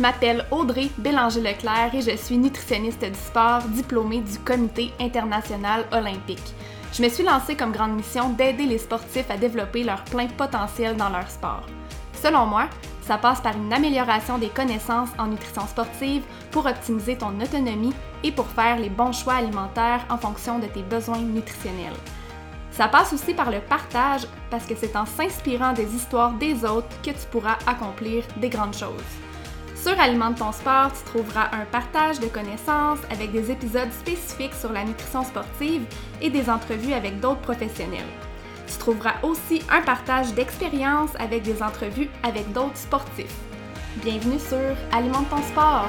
Je m'appelle Audrey Bélanger-Leclerc et je suis nutritionniste du sport diplômée du Comité international olympique. Je me suis lancée comme grande mission d'aider les sportifs à développer leur plein potentiel dans leur sport. Selon moi, ça passe par une amélioration des connaissances en nutrition sportive pour optimiser ton autonomie et pour faire les bons choix alimentaires en fonction de tes besoins nutritionnels. Ça passe aussi par le partage parce que c'est en s'inspirant des histoires des autres que tu pourras accomplir des grandes choses. Sur Alimente ton sport, tu trouveras un partage de connaissances avec des épisodes spécifiques sur la nutrition sportive et des entrevues avec d'autres professionnels. Tu trouveras aussi un partage d'expériences avec des entrevues avec d'autres sportifs. Bienvenue sur Alimente ton sport!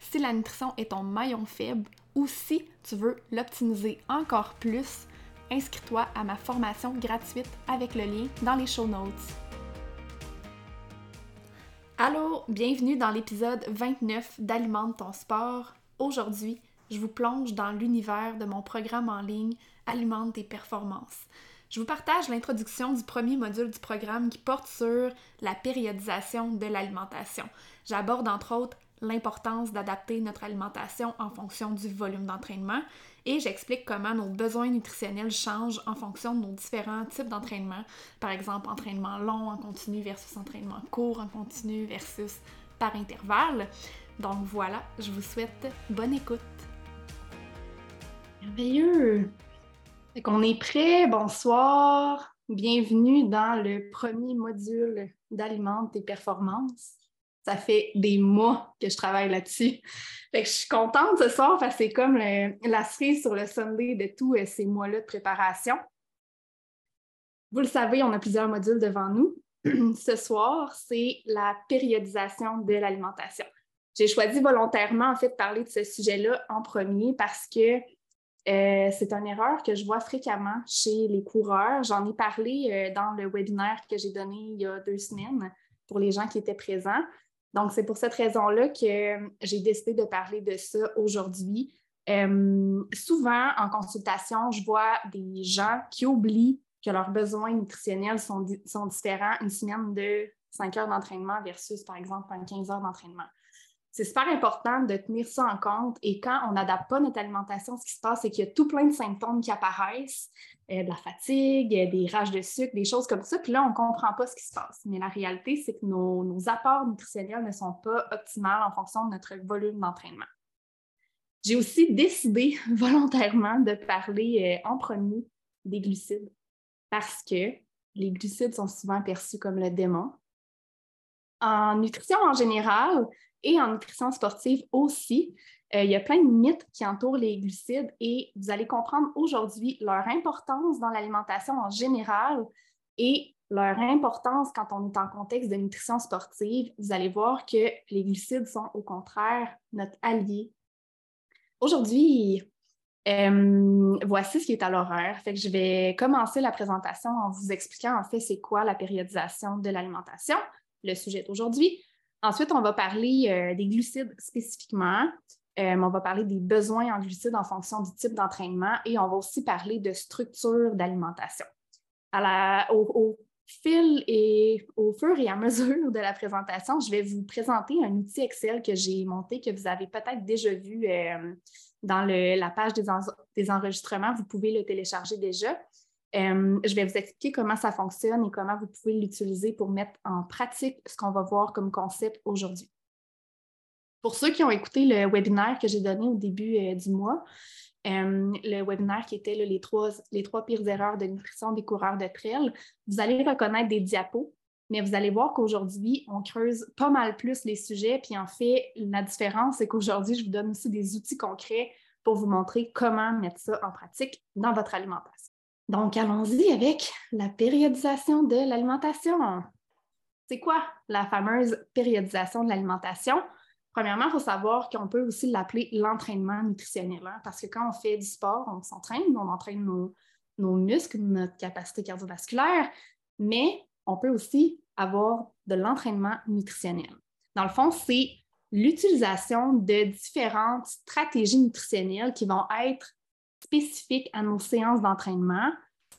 si la nutrition est ton maillon faible ou si tu veux l'optimiser encore plus, inscris-toi à ma formation gratuite avec le lien dans les show notes. Allô, bienvenue dans l'épisode 29 d'Alimente ton sport. Aujourd'hui, je vous plonge dans l'univers de mon programme en ligne Alimente tes performances. Je vous partage l'introduction du premier module du programme qui porte sur la périodisation de l'alimentation. J'aborde entre autres l'importance d'adapter notre alimentation en fonction du volume d'entraînement et j'explique comment nos besoins nutritionnels changent en fonction de nos différents types d'entraînement. Par exemple, entraînement long en continu versus entraînement court en continu versus par intervalle. Donc voilà, je vous souhaite bonne écoute. Merveilleux! Fait qu'on est prêt, bonsoir, bienvenue dans le premier module d'Alimente et Performances ça fait des mois que je travaille là-dessus. je suis contente ce soir parce que c'est comme la cerise sur le Sunday de tous euh, ces mois-là de préparation. Vous le savez, on a plusieurs modules devant nous. ce soir, c'est la périodisation de l'alimentation. J'ai choisi volontairement, en fait, de parler de ce sujet-là en premier parce que euh, c'est une erreur que je vois fréquemment chez les coureurs. J'en ai parlé euh, dans le webinaire que j'ai donné il y a deux semaines pour les gens qui étaient présents. Donc, c'est pour cette raison-là que euh, j'ai décidé de parler de ça aujourd'hui. Euh, souvent, en consultation, je vois des gens qui oublient que leurs besoins nutritionnels sont, différents une semaine de 5 heures d'entraînement versus, par exemple, 15 heures d'entraînement. C'est super important de tenir ça en compte et quand on n'adapte pas notre alimentation, ce qui se passe, c'est qu'il y a tout plein de symptômes qui apparaissent, euh, de la fatigue, euh, des rages de sucre, des choses comme ça, puis là, on ne comprend pas ce qui se passe. Mais la réalité, c'est que nos, apports nutritionnels ne sont pas optimaux en fonction de notre volume d'entraînement. J'ai aussi décidé volontairement de parler euh, en premier des glucides parce que les glucides sont souvent perçus comme le démon. En nutrition en général, et en nutrition sportive aussi. Euh, il y a plein de mythes qui entourent les glucides et vous allez comprendre aujourd'hui leur importance dans l'alimentation en général et leur importance quand on est en contexte de nutrition sportive. Vous allez voir que les glucides sont au contraire notre allié. Aujourd'hui, euh, voici ce qui est à que je vais commencer la présentation en vous expliquant en fait c'est quoi la périodisation de l'alimentation, le sujet d'aujourd'hui. Ensuite, on va parler euh, des glucides spécifiquement. Euh, on va parler des besoins en glucides en fonction du type d'entraînement et on va aussi parler de structure d'alimentation. Au, fil et au fur et à mesure de la présentation, je vais vous présenter un outil Excel que j'ai monté, que vous avez peut-être déjà vu euh, dans la page des enregistrements. Vous pouvez le télécharger déjà. Euh, je vais vous expliquer comment ça fonctionne et comment vous pouvez l'utiliser pour mettre en pratique ce qu'on va voir comme concept aujourd'hui. Pour ceux qui ont écouté le webinaire que j'ai donné au début euh, du mois, euh, le webinaire qui était les, trois, les trois pires erreurs de nutrition des coureurs de trail, vous allez reconnaître des diapos Mais vous allez voir qu'aujourd'hui, on creuse pas mal plus les sujets. Puis en fait, la différence, c'est qu'aujourd'hui, je vous donne aussi des outils concrets pour vous montrer comment mettre ça en pratique dans votre alimentation. Donc, allons-y avec la périodisation de l'alimentation. C'est quoi la fameuse périodisation de l'alimentation? Premièrement, il faut savoir qu'on peut aussi l'appeler l'entraînement nutritionnel, hein, parce que quand on fait du sport, on s'entraîne, on entraîne nos, nos, muscles, notre capacité cardiovasculaire, mais on peut aussi avoir de l'entraînement nutritionnel. Dans le fond, c'est l'utilisation de différentes stratégies nutritionnelles qui vont être spécifiques à nos séances d'entraînement.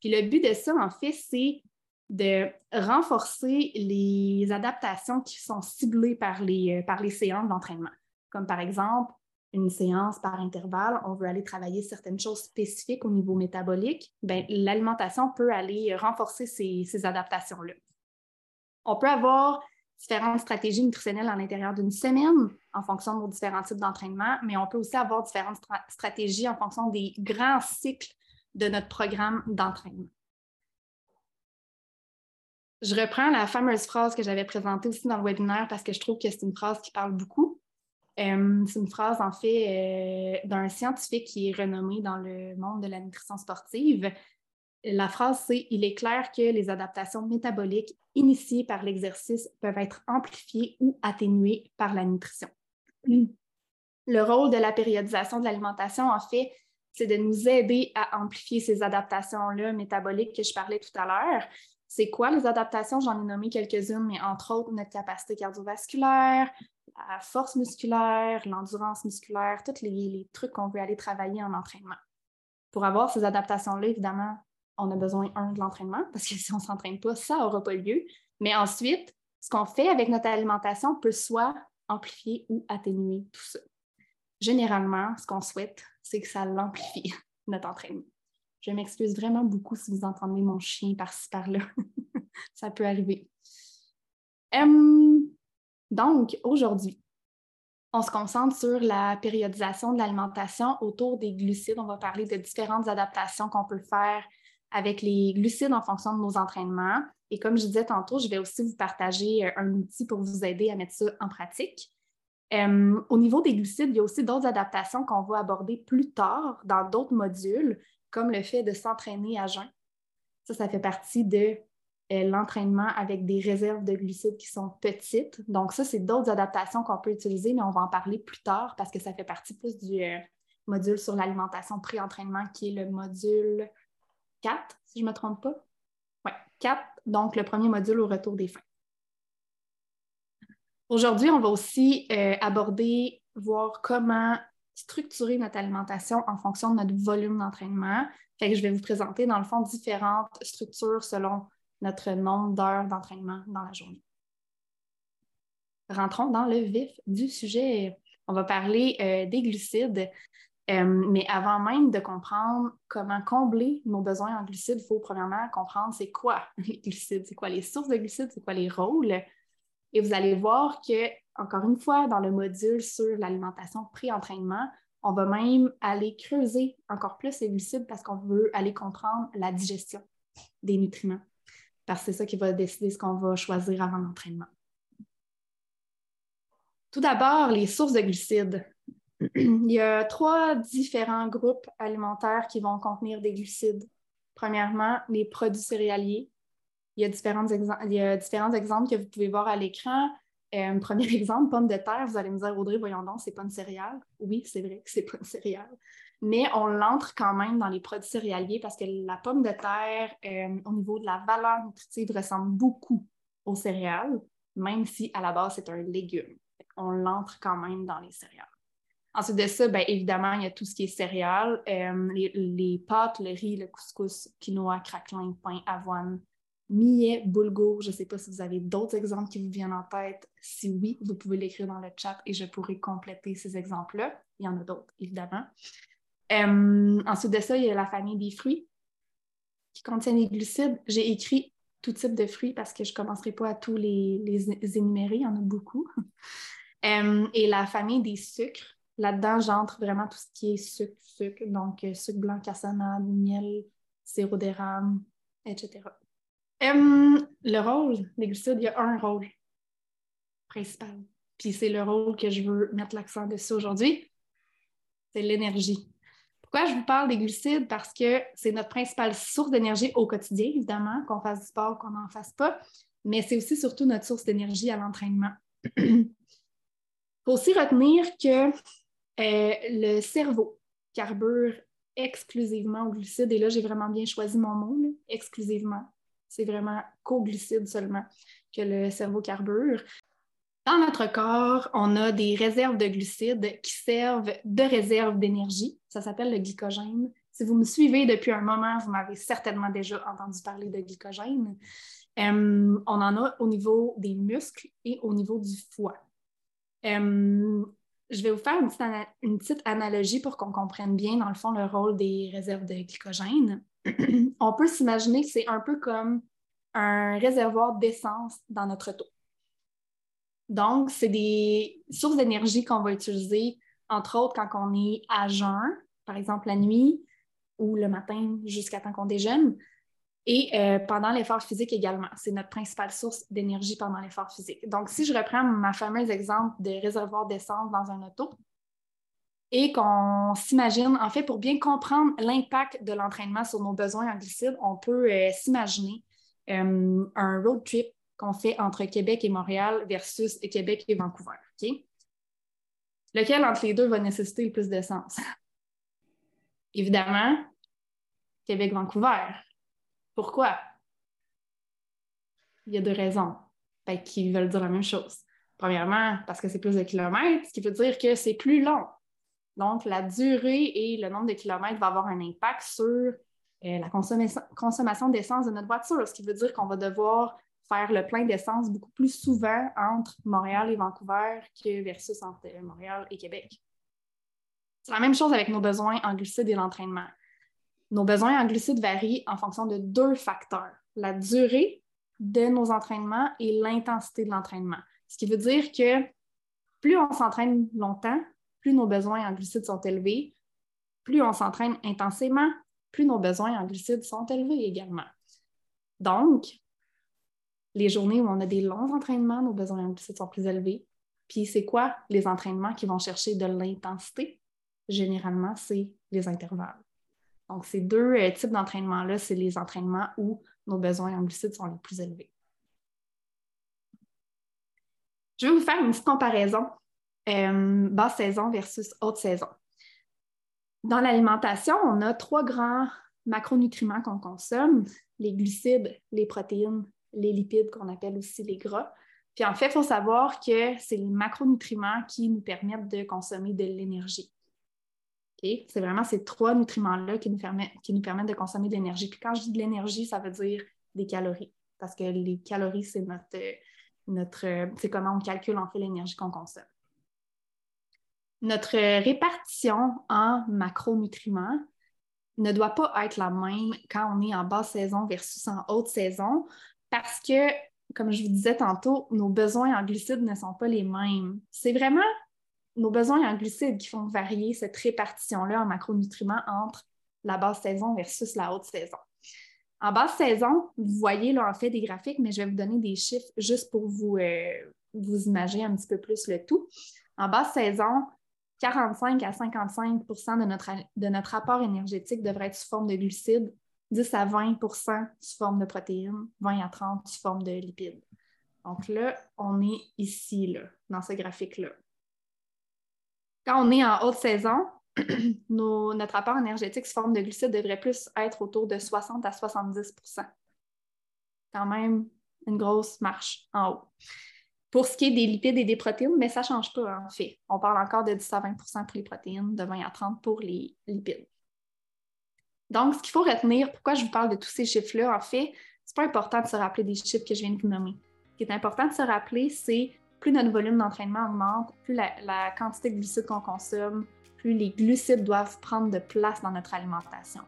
Puis le but de ça, en fait, c'est de renforcer les adaptations qui sont ciblées par les, euh, par les séances d'entraînement. Comme par exemple, une séance par intervalle, on veut aller travailler certaines choses spécifiques au niveau métabolique, ben, l'alimentation peut aller renforcer ces, ces adaptations-là. On peut avoir différentes stratégies nutritionnelles à l'intérieur d'une semaine en fonction de nos différents types d'entraînement, mais on peut aussi avoir différentes stratégies en fonction des grands cycles de notre programme d'entraînement. Je reprends la fameuse phrase que j'avais présentée aussi dans le webinaire parce que je trouve que c'est une phrase qui parle beaucoup. Euh, c'est une phrase, en fait, euh, d'un scientifique qui est renommé dans le monde de la nutrition sportive. La phrase, c'est Il est clair que les adaptations métaboliques initiées par l'exercice peuvent être amplifiées ou atténuées par la nutrition. Le rôle de la périodisation de l'alimentation, en fait, c'est de nous aider à amplifier ces adaptations-là métaboliques que je parlais tout à l'heure. C'est quoi les adaptations? J'en ai nommé quelques-unes, mais entre autres, notre capacité cardiovasculaire, la force musculaire, l'endurance musculaire, tous les, trucs qu'on veut aller travailler en entraînement. Pour avoir ces adaptations-là, évidemment, on a besoin, un, de l'entraînement, parce que si on ne s'entraîne pas, ça n'aura pas lieu. Mais ensuite, ce qu'on fait avec notre alimentation peut soit amplifier ou atténuer tout ça. Généralement, ce qu'on souhaite, c'est que ça l'amplifie, notre entraînement. Je m'excuse vraiment beaucoup si vous entendez mon chien par-ci, par-là. ça peut arriver. donc, aujourd'hui, on se concentre sur la périodisation de l'alimentation autour des glucides. On va parler de différentes adaptations qu'on peut faire avec les glucides en fonction de nos entraînements. Et comme je disais tantôt, je vais aussi vous partager euh, un outil pour vous aider à mettre ça en pratique. au niveau des glucides, il y a aussi d'autres adaptations qu'on va aborder plus tard dans d'autres modules comme le fait de s'entraîner à jeun. Ça, ça fait partie de euh, l'entraînement avec des réserves de glucides qui sont petites. Donc, ça, c'est d'autres adaptations qu'on peut utiliser, mais on va en parler plus tard parce que ça fait partie plus du euh, module sur l'alimentation pré-entraînement qui est le module 4, si je ne me trompe pas. Oui, 4, donc le premier module au retour des fins. Aujourd'hui, on va aussi euh, aborder, voir comment structurer notre alimentation en fonction de notre volume d'entraînement. Je vais vous présenter, dans le fond, différentes structures selon notre nombre d'heures d'entraînement dans la journée. Rentrons dans le vif du sujet. On va parler euh, des glucides, euh, mais avant même de comprendre comment combler nos besoins en glucides, il faut premièrement comprendre c'est quoi les glucides, c'est quoi les sources de glucides, c'est quoi les rôles. Et vous allez voir que encore une fois, dans le module sur l'alimentation pré-entraînement, on va même aller creuser encore plus les glucides parce qu'on veut aller comprendre la digestion des nutriments. Parce que c'est ça qui va décider ce qu'on va choisir avant l'entraînement. Tout d'abord, les sources de glucides. Il y a trois différents groupes alimentaires qui vont contenir des glucides. Premièrement, les produits céréaliers. Il y a différents, il y a différents exemples que vous pouvez voir à l'écran. Euh, premier exemple, pomme de terre, vous allez me dire, Audrey, voyons donc, c'est pas une céréale. Oui, c'est vrai que c'est pas une céréale. Mais on l'entre quand même dans les produits céréaliers parce que la pomme de terre, euh, au niveau de la valeur nutritive, ressemble beaucoup aux céréales, même si à la base, c'est un légume. On l'entre quand même dans les céréales. Ensuite de ça, bien, évidemment, il y a tout ce qui est céréales, euh, les, pâtes, le riz, le couscous, quinoa, craquelin, pain, avoine, millet, boulgour. Je ne sais pas si vous avez d'autres exemples qui vous viennent en tête. Si oui, vous pouvez l'écrire dans le chat et je pourrai compléter ces exemples-là. Il y en a d'autres, évidemment. Euh, ensuite de ça, il y a la famille des fruits qui contiennent les glucides. J'ai écrit tout type de fruits parce que je ne commencerai pas à tous les, énumérer, il y en a beaucoup. Euh, et la famille des sucres. Là-dedans, j'entre vraiment tout ce qui est sucre, sucre, donc euh, sucre blanc, cassonade, miel, sirop d'érable, etc. le rôle des glucides, il y a un rôle principal. Puis c'est le rôle que je veux mettre l'accent dessus aujourd'hui. C'est l'énergie. Pourquoi je vous parle des glucides? Parce que c'est notre principale source d'énergie au quotidien, évidemment, qu'on fasse du sport, qu'on n'en fasse pas, mais c'est aussi surtout notre source d'énergie à l'entraînement. Il faut aussi retenir que euh, le cerveau carbure exclusivement aux glucides, et là j'ai vraiment bien choisi mon mot, exclusivement. C'est vraiment qu'aux glucides seulement que le cerveau carbure. Dans notre corps, on a des réserves de glucides qui servent de réserve d'énergie. Ça s'appelle le glycogène. Si vous me suivez depuis un moment, vous m'avez certainement déjà entendu parler de glycogène. Euh, on en a au niveau des muscles et au niveau du foie. Euh, je vais vous faire une petite, analogie pour qu'on comprenne bien, dans le fond, le rôle des réserves de glycogène. on peut s'imaginer que c'est un peu comme un réservoir d'essence dans notre auto. Donc, c'est des sources d'énergie qu'on va utiliser, entre autres, quand on est à jeun, par exemple la nuit ou le matin jusqu'à temps qu'on déjeune, et euh, pendant l'effort physique également. C'est notre principale source d'énergie pendant l'effort physique. Donc, si je reprends ma fameuse exemple de réservoir d'essence dans un auto, et qu'on s'imagine, en fait, pour bien comprendre l'impact de l'entraînement sur nos besoins en glucides, on peut euh, s'imaginer euh, un road trip qu'on fait entre Québec et Montréal versus Québec et Vancouver. Lequel entre les deux va nécessiter le plus d'essence? Évidemment, Québec-Vancouver. Pourquoi? Il y a deux raisons qui veulent dire la même chose. Premièrement, parce que c'est plus de kilomètres, ce qui veut dire que c'est plus long. Donc, la durée et le nombre de kilomètres va avoir un impact sur euh, la consommation d'essence de notre voiture, ce qui veut dire qu'on va devoir faire le plein d'essence beaucoup plus souvent entre Montréal et Vancouver que versus entre Montréal et Québec. C'est la même chose avec nos besoins en glucides et l'entraînement. Nos besoins en glucides varient en fonction de deux facteurs, la durée de nos entraînements et l'intensité de l'entraînement. Ce qui veut dire que plus on s'entraîne longtemps, plus nos besoins en glucides sont élevés, plus on s'entraîne intensément, plus nos besoins en glucides sont élevés également. Donc, les journées où on a des longs entraînements, nos besoins en glucides sont plus élevés. Puis c'est quoi les entraînements qui vont chercher de l'intensité? Généralement, c'est les intervalles. Donc, ces deux euh, types d'entraînements-là, c'est les entraînements où nos besoins en glucides sont les plus élevés. Je vais vous faire une petite comparaison euh, basse saison versus haute saison. Dans l'alimentation, on a trois grands macronutriments qu'on consomme, les glucides, les protéines les lipides qu'on appelle aussi les gras. Puis en fait, il faut savoir que c'est les macronutriments qui nous permettent de consommer de l'énergie. C'est vraiment ces trois nutriments-là qui, nous permettent, de consommer de l'énergie. Puis quand je dis de l'énergie, ça veut dire des calories. Parce que les calories, c'est notre, notre c'est comment on calcule en fait l'énergie qu'on consomme. Notre répartition en macronutriments ne doit pas être la même quand on est en basse saison versus en haute saison parce que, comme je vous disais tantôt, nos besoins en glucides ne sont pas les mêmes. C'est vraiment nos besoins en glucides qui font varier cette répartition-là en macronutriments entre la basse saison versus la haute saison. En basse saison, vous voyez là en fait des graphiques, mais je vais vous donner des chiffres juste pour vous, euh, vous imaginer un petit peu plus le tout. En basse saison, 45 à 55 de notre, de notre apport énergétique devrait être sous forme de glucides 10 à 20% sous forme de protéines, 20 à 30 sous forme de lipides. Donc là, on est ici, là, dans ce graphique-là. Quand on est en haute saison, notre apport énergétique sous forme de glucides devrait plus être autour de 60 à 70% Quand même une grosse marche en haut. Pour ce qui est des lipides et des protéines, mais ça ne change pas en fait. On parle encore de 10 à 20% pour les protéines, de 20 à 30 pour les lipides. Donc, ce qu'il faut retenir, pourquoi je vous parle de tous ces chiffres-là, en fait, c'est pas important de se rappeler des chiffres que je viens de vous nommer. Ce qui est important de se rappeler, c'est plus notre volume d'entraînement augmente, plus la, quantité de glucides qu'on consomme, plus les glucides doivent prendre de place dans notre alimentation.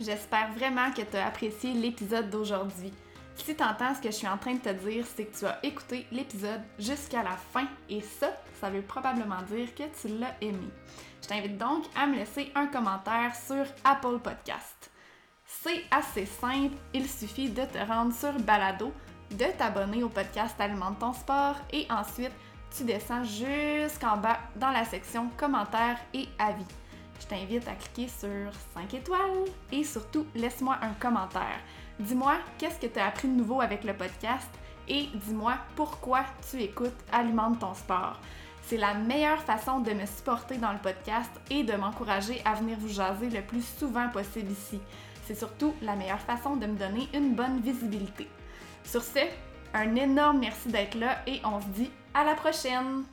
J'espère vraiment que tu as apprécié l'épisode d'aujourd'hui. Si tu entends ce que je suis en train de te dire, c'est que tu as écouté l'épisode jusqu'à la fin et ça, ça veut probablement dire que tu l'as aimé. Je t'invite donc à me laisser un commentaire sur Apple Podcast. C'est assez simple, il suffit de te rendre sur Balado, de t'abonner au podcast Alimente ton sport et ensuite tu descends jusqu'en bas dans la section commentaires et avis. Je t'invite à cliquer sur 5 étoiles et surtout laisse-moi un commentaire. Dis-moi qu'est-ce que tu as appris de nouveau avec le podcast et dis-moi pourquoi tu écoutes Alimente ton sport. C'est la meilleure façon de me supporter dans le podcast et de m'encourager à venir vous jaser le plus souvent possible ici. C'est surtout la meilleure façon de me donner une bonne visibilité. Sur ce, un énorme merci d'être là et on se dit à la prochaine!